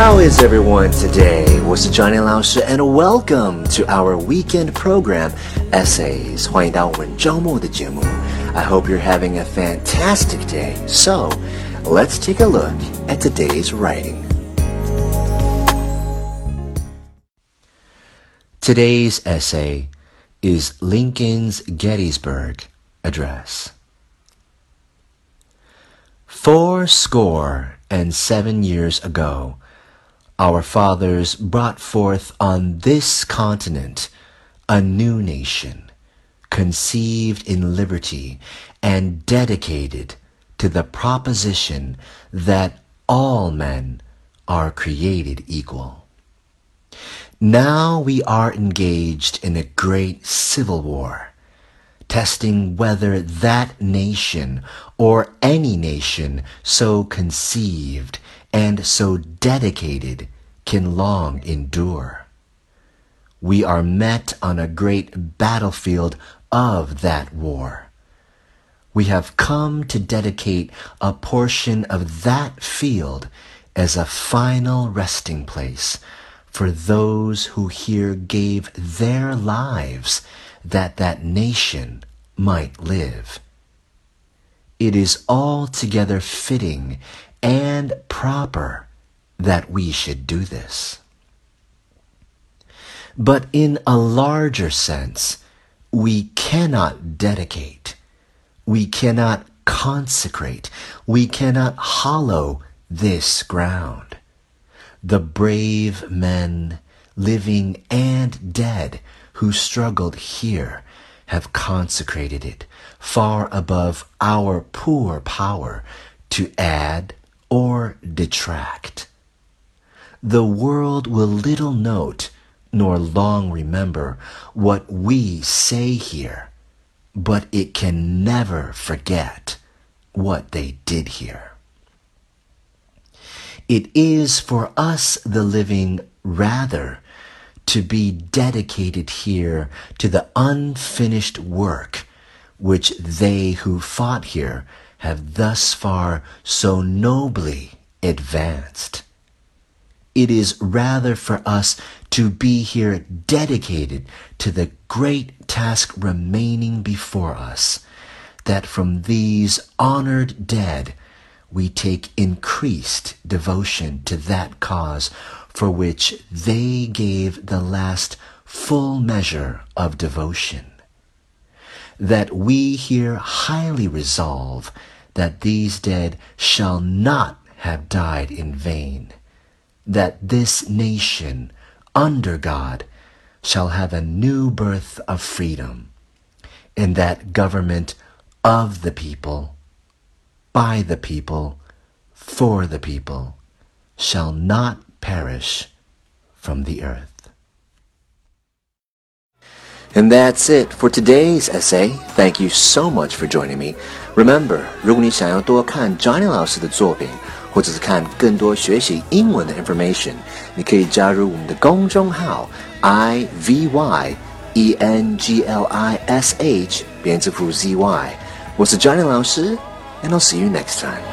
How is everyone today? 我是 Johnny 老师 and welcome to our weekend program Essays. 欢迎到我们周末的节目。I hope you're having a fantastic day. So, let's take a look at today's writing. Today's essay is Lincoln's Gettysburg Address. Four score and seven years ago, our fathers brought forth on this continent a new nation, conceived in liberty and dedicated to the proposition that all men are created equal. Now we are engaged in a great civil war, testing whether that nation or any nation so conceived and so dedicated can long endure. We are met on a great battlefield of that war. We have come to dedicate a portion of that field as a final resting place for those who here gave their lives that that nation might live. It is altogether fitting and proper that we should do this. But in a larger sense, we cannot dedicate, we cannot consecrate, we cannot hollow this ground. The brave men, living and dead, who struggled here have consecrated it far above our poor power to add or detract. The world will little note nor long remember what we say here, but it can never forget what they did here. It is for us, the living, rather to be dedicated here to the unfinished work which they who fought here have thus far so nobly advanced. It is rather for us to be here dedicated to the great task remaining before us, that from these honored dead we take increased devotion to that cause for which they gave the last full measure of devotion. That we here highly resolve that these dead shall not have died in vain, that this nation under God shall have a new birth of freedom, and that government of the people, by the people, for the people, shall not perish from the earth. And that's it for today's essay. Thank you so much for joining me. Remember，如果你想要多看 Johnny 老师的作品，或者是看更多学习英文的 information，你可以加入我们的公众号 i v y e n g l i s h 编字符 z y。我是 Johnny 老师 ，and I'll see you next time.